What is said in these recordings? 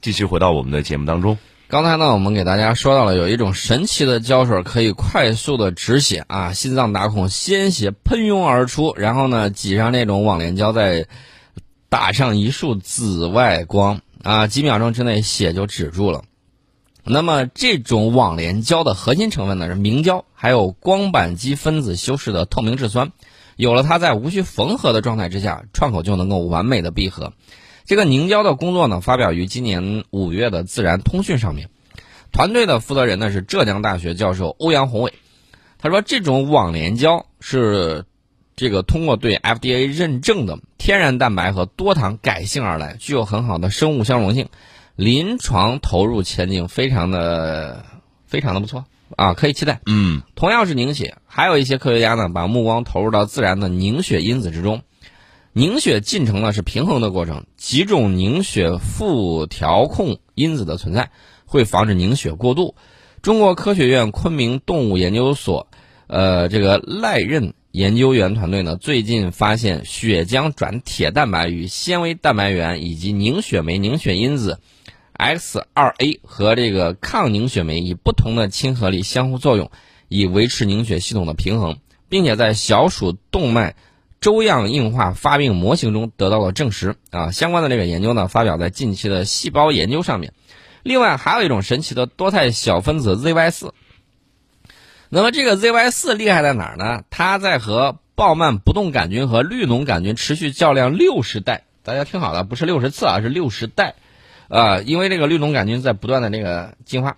继续回到我们的节目当中。刚才呢，我们给大家说到了有一种神奇的胶水可以快速的止血啊，心脏打孔，鲜血喷涌而出，然后呢挤上那种网联胶，再打上一束紫外光啊，几秒钟之内血就止住了。那么这种网联胶的核心成分呢是明胶，还有光板基分子修饰的透明质酸，有了它在无需缝合的状态之下，创口就能够完美的闭合。这个凝胶的工作呢，发表于今年五月的《自然通讯》上面。团队的负责人呢是浙江大学教授欧阳宏伟。他说，这种网联胶是这个通过对 FDA 认证的天然蛋白和多糖改性而来，具有很好的生物相容性，临床投入前景非常的非常的不错啊，可以期待。嗯，同样是凝血，还有一些科学家呢把目光投入到自然的凝血因子之中。凝血进程呢是平衡的过程，几种凝血副调控因子的存在会防止凝血过度。中国科学院昆明动物研究所，呃，这个赖任研究员团队呢，最近发现血浆转铁蛋白与纤维蛋白原以及凝血酶凝血因子 X2A 和这个抗凝血酶以不同的亲和力相互作用，以维持凝血系统的平衡，并且在小鼠动脉。粥样硬化发病模型中得到了证实啊，相关的这个研究呢发表在近期的细胞研究上面。另外还有一种神奇的多肽小分子 ZY 四。那么这个 ZY 四厉害在哪儿呢？它在和鲍曼不动杆菌和绿脓杆菌持续较量六十代，大家听好了，不是六十次啊，是六十代，啊，因为这个绿脓杆菌在不断的这个进化。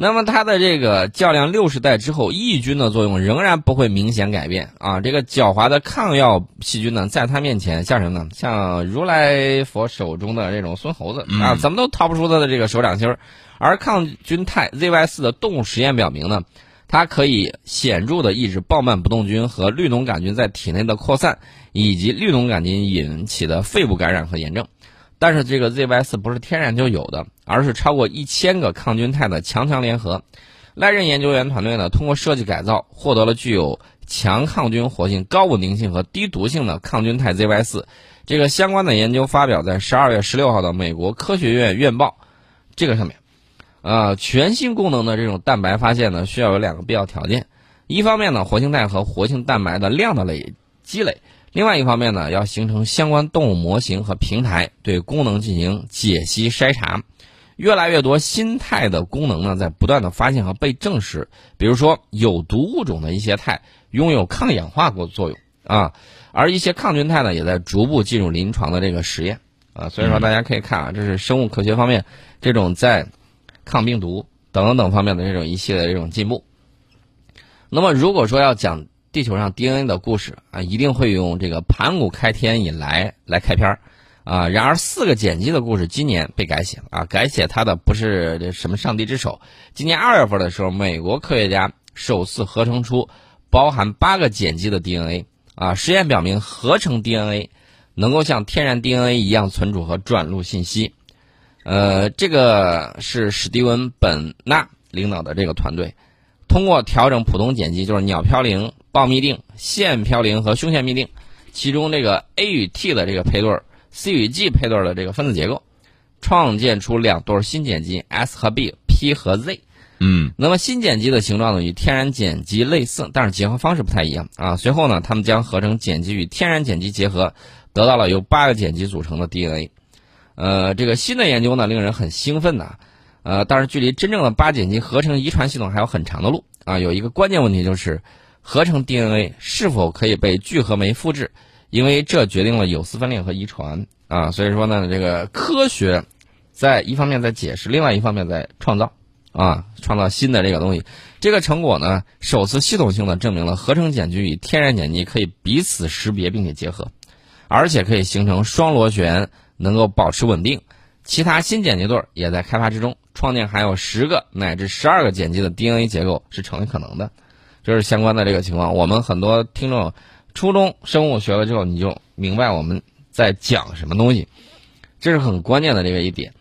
那么它的这个较量六十代之后，抑菌的作用仍然不会明显改变啊！这个狡猾的抗药细菌呢，在它面前像什么呢？像如来佛手中的这种孙猴子啊，怎么都逃不出它的这个手掌心儿。而抗菌肽 ZY 四的动物实验表明呢，它可以显著的抑制鲍曼不动菌和绿脓杆菌在体内的扩散，以及绿脓杆菌引起的肺部感染和炎症。但是这个 ZY 四不是天然就有的，而是超过一千个抗菌肽的强强联合。赖任研究员团队呢，通过设计改造，获得了具有强抗菌活性、高稳定性和低毒性的抗菌肽 ZY 四。这个相关的研究发表在十二月十六号的美国科学院院报这个上面。啊，全新功能的这种蛋白发现呢，需要有两个必要条件：一方面呢，活性肽和活性蛋白的量的累积累。另外一方面呢，要形成相关动物模型和平台，对功能进行解析筛查。越来越多新肽的功能呢，在不断的发现和被证实。比如说，有毒物种的一些肽拥有抗氧化过作用啊，而一些抗菌肽呢，也在逐步进入临床的这个实验啊。所以说，大家可以看啊，这是生物科学方面这种在抗病毒等等等方面的这种一系列这种进步。那么，如果说要讲，地球上 DNA 的故事啊，一定会用这个盘古开天以来来开篇儿啊。然而，四个碱基的故事今年被改写了啊，改写它的不是什么上帝之手。今年二月份的时候，美国科学家首次合成出包含八个碱基的 DNA 啊。实验表明，合成 DNA 能够像天然 DNA 一样存储和转录信息。呃，这个是史蒂文·本纳领导的这个团队，通过调整普通碱基，就是鸟嘌呤。胞嘧啶、腺嘌呤和胸腺嘧啶，其中这个 A 与 T 的这个配对，C 与 G 配对的这个分子结构，创建出两对新碱基 S 和 B，P 和 Z。嗯，那么新碱基的形状呢与天然碱基类似，但是结合方式不太一样啊。随后呢，他们将合成碱基与天然碱基结合，得到了由八个碱基组成的 DNA。呃，这个新的研究呢，令人很兴奋呐。呃，但是距离真正的八碱基合成遗传系统还有很长的路啊。有一个关键问题就是。合成 DNA 是否可以被聚合酶复制？因为这决定了有丝分裂和遗传啊。所以说呢，这个科学在一方面在解释，另外一方面在创造啊，创造新的这个东西。这个成果呢，首次系统性的证明了合成碱基与天然碱基可以彼此识别并且结合，而且可以形成双螺旋，能够保持稳定。其他新碱基对也在开发之中，创建含有十个乃至十二个碱基的 DNA 结构是成为可能的。这是相关的这个情况，我们很多听众初中生物学了之后，你就明白我们在讲什么东西，这是很关键的这个一点。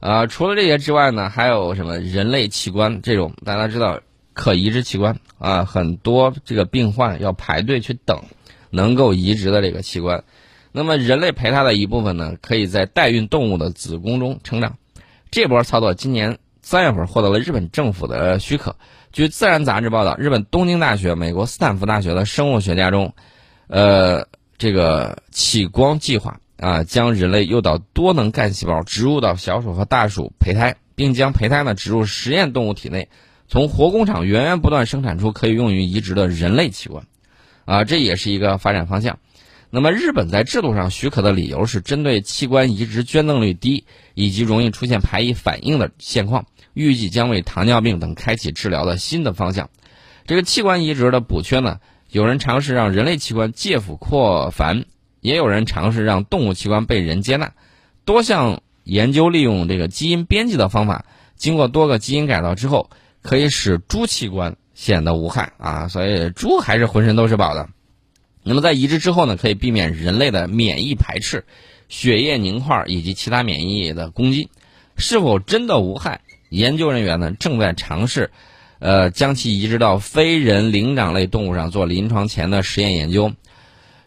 啊，除了这些之外呢，还有什么人类器官这种大家知道可移植器官啊，很多这个病患要排队去等能够移植的这个器官。那么人类胚胎的一部分呢，可以在代孕动物的子宫中成长。这波操作今年三月份获得了日本政府的许可。据《自然》杂志报道，日本东京大学、美国斯坦福大学的生物学家中，呃，这个启光计划啊，将人类诱导多能干细胞植入到小鼠和大鼠胚胎，并将胚胎呢植入实验动物体内，从活工厂源源不断生产出可以用于移植的人类器官，啊，这也是一个发展方向。那么，日本在制度上许可的理由是针对器官移植捐赠率低以及容易出现排异反应的现况，预计将为糖尿病等开启治疗的新的方向。这个器官移植的补缺呢，有人尝试让人类器官借腹扩繁，也有人尝试让动物器官被人接纳。多项研究利用这个基因编辑的方法，经过多个基因改造之后，可以使猪器官显得无害啊，所以猪还是浑身都是宝的。那么在移植之后呢，可以避免人类的免疫排斥、血液凝块以及其他免疫的攻击。是否真的无害？研究人员呢正在尝试，呃，将其移植到非人灵长类动物上做临床前的实验研究。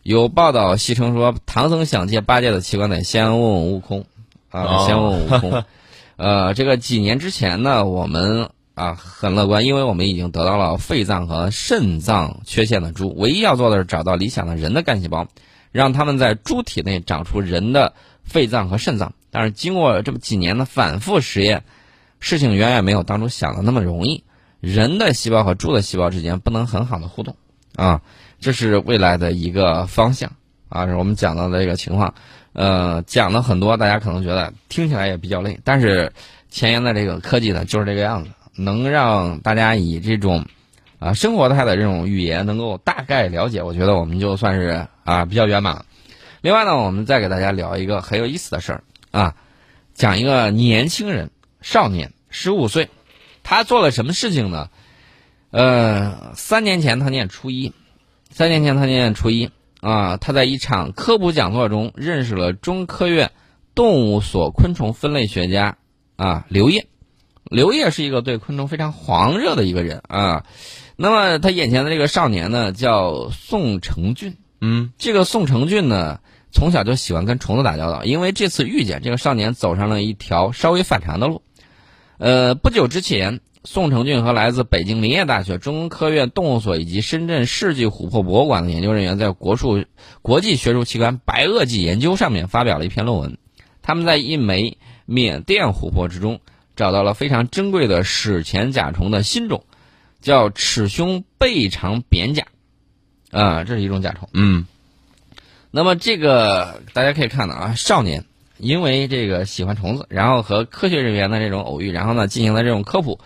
有报道戏称说，唐僧想借八戒的器官得先问问悟空，啊，先问问悟空。呃，这个几年之前呢，我们。啊，很乐观，因为我们已经得到了肺脏和肾脏缺陷的猪，唯一要做的是找到理想的人的干细胞，让他们在猪体内长出人的肺脏和肾脏。但是经过这么几年的反复实验，事情远远没有当初想的那么容易。人的细胞和猪的细胞之间不能很好的互动，啊，这是未来的一个方向啊，是我们讲到的这个情况。呃，讲了很多，大家可能觉得听起来也比较累，但是前沿的这个科技呢，就是这个样子。能让大家以这种啊生活态的这种语言能够大概了解，我觉得我们就算是啊比较圆满了。另外呢，我们再给大家聊一个很有意思的事儿啊，讲一个年轻人少年十五岁，他做了什么事情呢？呃，三年前他念初一，三年前他念初一啊，他在一场科普讲座中认识了中科院动物所昆虫分类学家啊刘烨。刘烨是一个对昆虫非常狂热的一个人啊，那么他眼前的这个少年呢，叫宋成俊。嗯，这个宋成俊呢，从小就喜欢跟虫子打交道。因为这次遇见这个少年，走上了一条稍微反常的路。呃，不久之前，宋承俊和来自北京林业大学、中科院动物所以及深圳世纪琥珀博物馆的研究人员，在国术国际学术期刊《白垩纪研究》上面发表了一篇论文。他们在一枚缅甸琥珀之中。找到了非常珍贵的史前甲虫的新种，叫齿胸背长扁甲，啊，这是一种甲虫。嗯，那么这个大家可以看到啊，少年因为这个喜欢虫子，然后和科学人员的这种偶遇，然后呢进行了这种科普。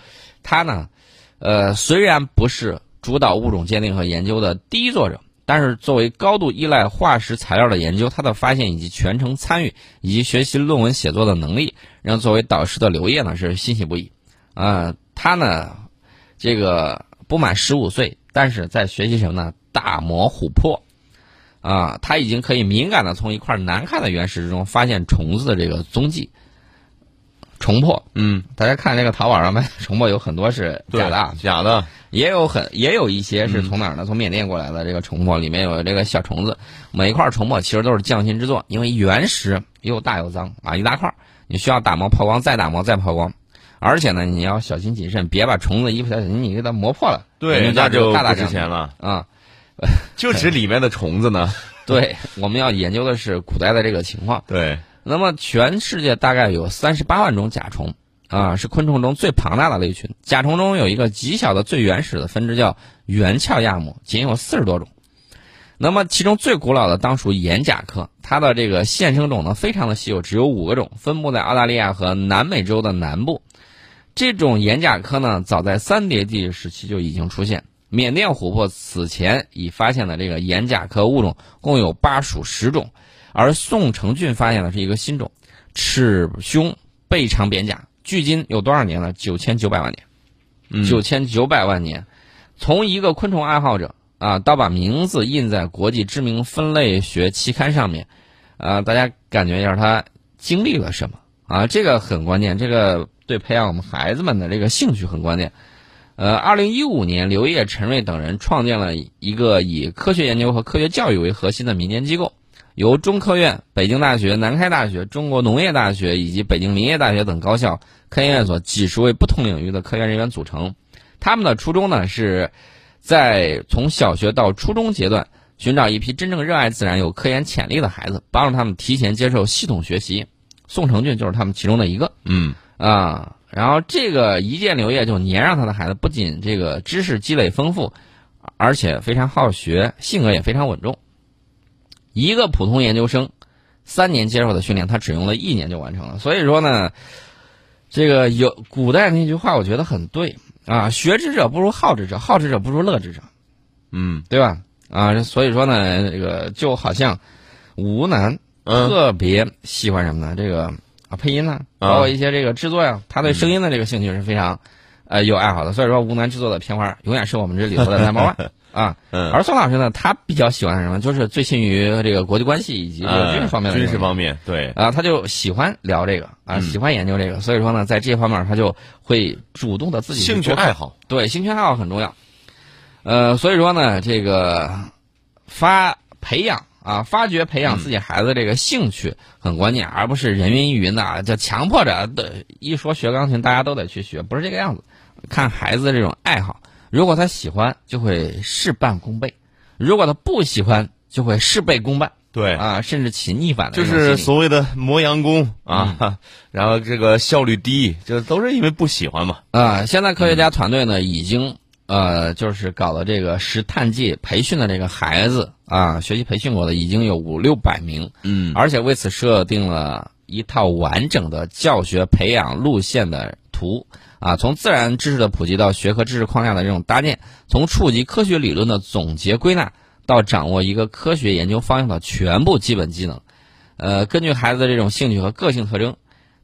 他呢，呃，虽然不是主导物种鉴定和研究的第一作者。但是，作为高度依赖化石材料的研究，他的发现以及全程参与以及学习论文写作的能力，让作为导师的刘烨呢是欣喜不已。啊，他呢，这个不满十五岁，但是在学习什么呢？打磨琥珀。啊，他已经可以敏感的从一块难看的原石之中发现虫子的这个踪迹。虫珀，嗯，大家看这个淘宝上卖虫珀有很多是假的，假的，也有很也有一些是从哪儿呢？从缅甸过来的这个虫珀，里面有这个小虫子，每一块虫珀其实都是匠心之作，因为原石又大又脏啊，一大块，你需要打磨抛光，再打磨再抛光，而且呢，你要小心谨慎，别把虫子衣服小心你给它磨破了，对，那就大大值钱了。啊，就指里面的虫子呢？对，我们要研究的是古代的这个情况，对。那么，全世界大概有三十八万种甲虫，啊，是昆虫中最庞大的类群。甲虫中有一个极小的、最原始的分支叫圆鞘亚目，仅有四十多种。那么，其中最古老的当属眼甲科，它的这个现生种呢非常的稀有，只有五个种，分布在澳大利亚和南美洲的南部。这种眼甲科呢，早在三叠纪时期就已经出现。缅甸琥珀此前已发现的这个岩甲科物种共有八属十种。而宋成俊发现的是一个新种，齿胸背长扁甲，距今有多少年了？九千九百万年，九千九百万年。从一个昆虫爱好者啊，到把名字印在国际知名分类学期刊上面，啊，大家感觉一下他经历了什么啊？这个很关键，这个对培养我们孩子们的这个兴趣很关键。呃，二零一五年，刘烨、陈瑞等人创建了一个以科学研究和科学教育为核心的民间机构。由中科院、北京大学、南开大学、中国农业大学以及北京林业大学等高校科研院所几十位不同领域的科研人员组成。他们的初衷呢，是在从小学到初中阶段，寻找一批真正热爱自然、有科研潜力的孩子，帮助他们提前接受系统学习。宋成俊就是他们其中的一个。嗯啊，然后这个一见刘烨就黏上他的孩子，不仅这个知识积累丰富，而且非常好学，性格也非常稳重。一个普通研究生，三年接受的训练，他只用了一年就完成了。所以说呢，这个有古代那句话，我觉得很对啊，学之者不如好之者，好之者不如乐之者，嗯，对吧？啊，所以说呢，这个就好像吴楠特别喜欢什么呢？这个啊，配音呢，包括一些这个制作呀，他对声音的这个兴趣是非常呃有爱好的。所以说，吴楠制作的片花永远是我们这里头的 number one 啊。而宋老师呢，他比较喜欢什么？就是最信于这个国际关系以及这个军事方面的军事方面，对啊，他就喜欢聊这个啊，喜欢研究这个。所以说呢，在这方面他就会主动的自己兴趣爱好，对兴趣爱好很重要。呃，所以说呢，这个发培养啊，发掘培养自己孩子这个兴趣很关键，而不是人云亦云的，就强迫着的。一说学钢琴，大家都得去学，不是这个样子。看孩子的这种爱好，如果他喜欢，就会事半功倍；如果他不喜欢，就会事倍功半。对啊，甚至起逆反的。就是所谓的磨洋工啊，然后这个效率低，这都是因为不喜欢嘛。啊，现在科学家团队呢已经。呃，就是搞了这个石炭剂培训的这个孩子啊，学习培训过的已经有五六百名，嗯，而且为此设定了一套完整的教学培养路线的图啊，从自然知识的普及到学科知识框架的这种搭建，从触及科学理论的总结归纳到掌握一个科学研究方向的全部基本技能，呃，根据孩子的这种兴趣和个性特征。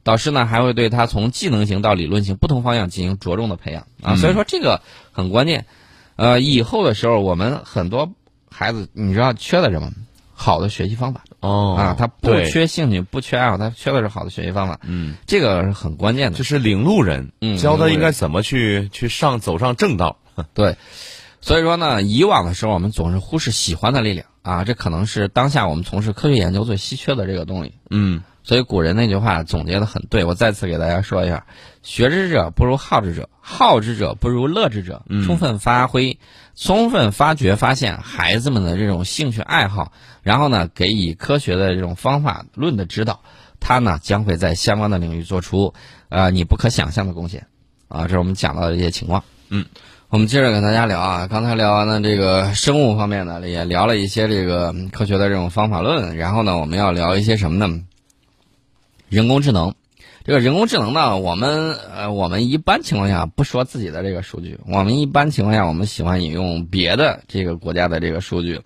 导师呢还会对他从技能型到理论型不同方向进行着重的培养啊，所以说这个很关键。呃，以后的时候我们很多孩子，你知道缺的什么？好的学习方法哦啊，他不缺兴趣，不缺爱好，他缺的是好的学习方法。嗯，这个是很关键的，就是领路人，教他应该怎么去去上走上正道。对，所以说呢，以往的时候我们总是忽视喜欢的力量啊，这可能是当下我们从事科学研究最稀缺的这个动力。嗯。所以古人那句话总结的很对，我再次给大家说一下：学之者不如好之者，好之者不如乐之者。充分发挥、充分发掘、发现孩子们的这种兴趣爱好，然后呢，给予科学的这种方法论的指导，他呢将会在相关的领域做出呃你不可想象的贡献。啊，这是我们讲到的一些情况。嗯，我们接着跟大家聊啊，刚才聊完了这个生物方面呢，也聊了一些这个科学的这种方法论，然后呢，我们要聊一些什么呢？人工智能，这个人工智能呢，我们呃，我们一般情况下不说自己的这个数据，我们一般情况下我们喜欢引用别的这个国家的这个数据，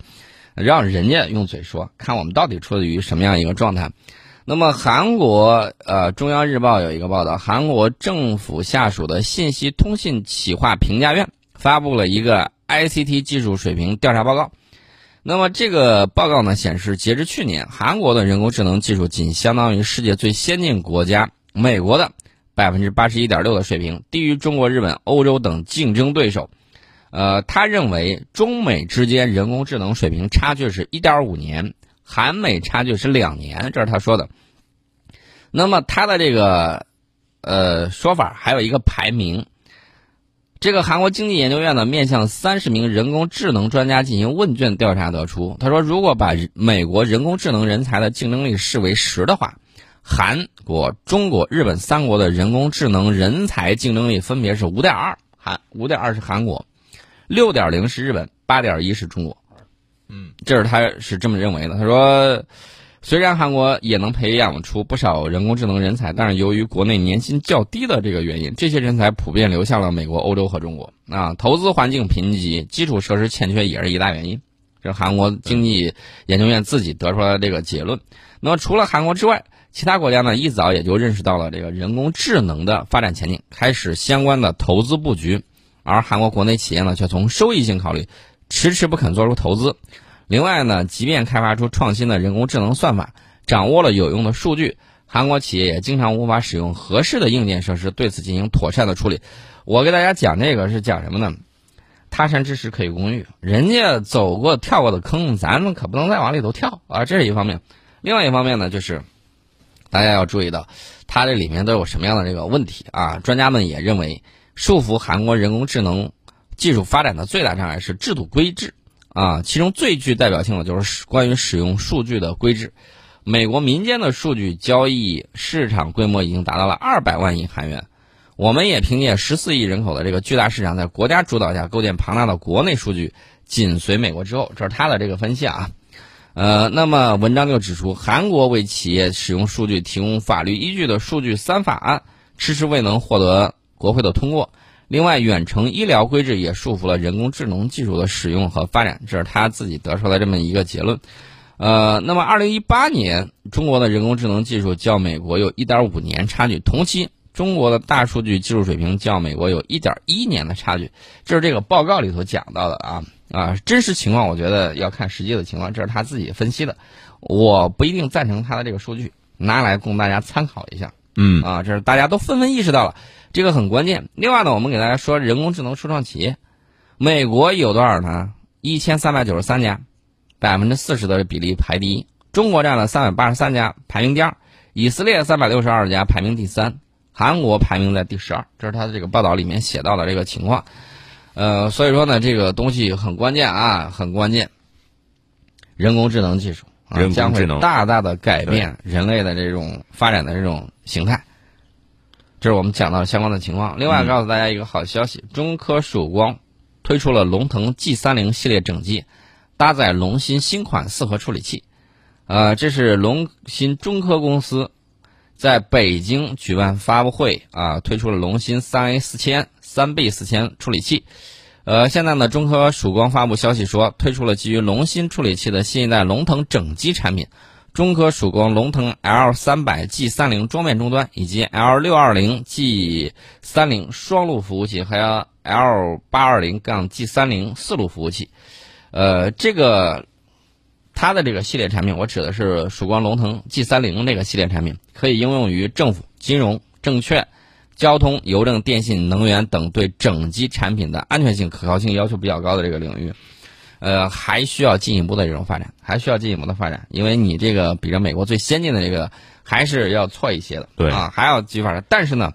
让人家用嘴说，看我们到底处于什么样一个状态。那么韩国呃中央日报有一个报道，韩国政府下属的信息通信企划评价院发布了一个 ICT 技术水平调查报告。那么这个报告呢显示，截至去年，韩国的人工智能技术仅相当于世界最先进国家美国的百分之八十一点六的水平，低于中国、日本、欧洲等竞争对手。呃，他认为中美之间人工智能水平差距是一点五年，韩美差距是两年，这是他说的。那么他的这个呃说法还有一个排名。这个韩国经济研究院呢，面向三十名人工智能专家进行问卷调查得出，他说，如果把美国人工智能人才的竞争力视为十的话，韩国、中国、日本三国的人工智能人才竞争力分别是五点二，韩五点二是韩国，六点零是日本，八点一是中国。嗯，这是他是这么认为的。他说。虽然韩国也能培养出不少人工智能人才，但是由于国内年薪较低的这个原因，这些人才普遍流向了美国、欧洲和中国。啊，投资环境贫瘠，基础设施欠缺也是一大原因。这是韩国经济研究院自己得出来的这个结论。那么除了韩国之外，其他国家呢一早也就认识到了这个人工智能的发展前景，开始相关的投资布局。而韩国国内企业呢，却从收益性考虑，迟迟不肯做出投资。另外呢，即便开发出创新的人工智能算法，掌握了有用的数据，韩国企业也经常无法使用合适的硬件设施对此进行妥善的处理。我给大家讲这个是讲什么呢？他山之石可以攻玉，人家走过跳过的坑，咱们可不能再往里头跳啊！这是一方面。另外一方面呢，就是大家要注意到，它这里面都有什么样的这个问题啊？专家们也认为，束缚韩国人工智能技术发展的最大障碍是制度规制啊，其中最具代表性的就是关于使用数据的规制。美国民间的数据交易市场规模已经达到了二百万亿韩元。我们也凭借十四亿人口的这个巨大市场，在国家主导下构建庞大的国内数据，紧随美国之后。这是他的这个分析啊。呃，那么文章就指出，韩国为企业使用数据提供法律依据的数据三法案迟迟未能获得国会的通过。另外，远程医疗规制也束缚了人工智能技术的使用和发展。这是他自己得出来这么一个结论。呃，那么二零一八年，中国的人工智能技术较美国有一点五年差距。同期，中国的大数据技术水平较美国有一点一年的差距。这是这个报告里头讲到的啊啊，真实情况我觉得要看实际的情况，这是他自己分析的，我不一定赞成他的这个数据，拿来供大家参考一下。嗯啊，这是大家都纷纷意识到了，这个很关键。另外呢，我们给大家说人工智能初创企业，美国有多少呢？一千三百九十三家。百分之四十的比例排第一，中国占了三百八十三家，排名第二；以色列三百六十二家，排名第三；韩国排名在第十二。这是他的这个报道里面写到的这个情况。呃，所以说呢，这个东西很关键啊，很关键。人工智能技术啊，将会大大的改变人类的这种发展的这种形态。这是我们讲到相关的情况。另外，告诉大家一个好消息：中科曙光推出了龙腾 G 三零系列整机。搭载龙芯新款四核处理器，呃，这是龙芯中科公司在北京举办发布会啊，推出了龙芯三 A 四千、三 B 四千处理器。呃，现在呢，中科曙光发布消息说，推出了基于龙芯处理器的新一代龙腾整机产品，中科曙光龙腾 L 三百 G 三零桌面终端以及 L 六二零 G 三零双路服务器，还有 L 八二零杠 G 三零四路服务器。呃，这个它的这个系列产品，我指的是曙光龙腾 G 三零这个系列产品，可以应用于政府、金融、证券、交通、邮政、电信、能源等对整机产品的安全性、可靠性要求比较高的这个领域。呃，还需要进一步的这种发展，还需要进一步的发展，因为你这个比着美国最先进的这个还是要错一些的，对啊，还要继续发展。但是呢，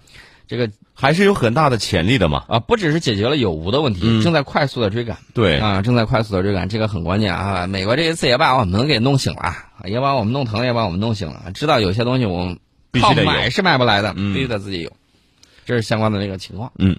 这个。还是有很大的潜力的嘛！啊，不只是解决了有无的问题，正在快速的追赶。对啊，正在快速的追赶，这个很关键啊！美国这一次也把我们给弄醒了，也把我们弄疼，也把我们弄醒了。知道有些东西我们靠买是买不来的，必须得自己有。这是相关的这个情况。嗯。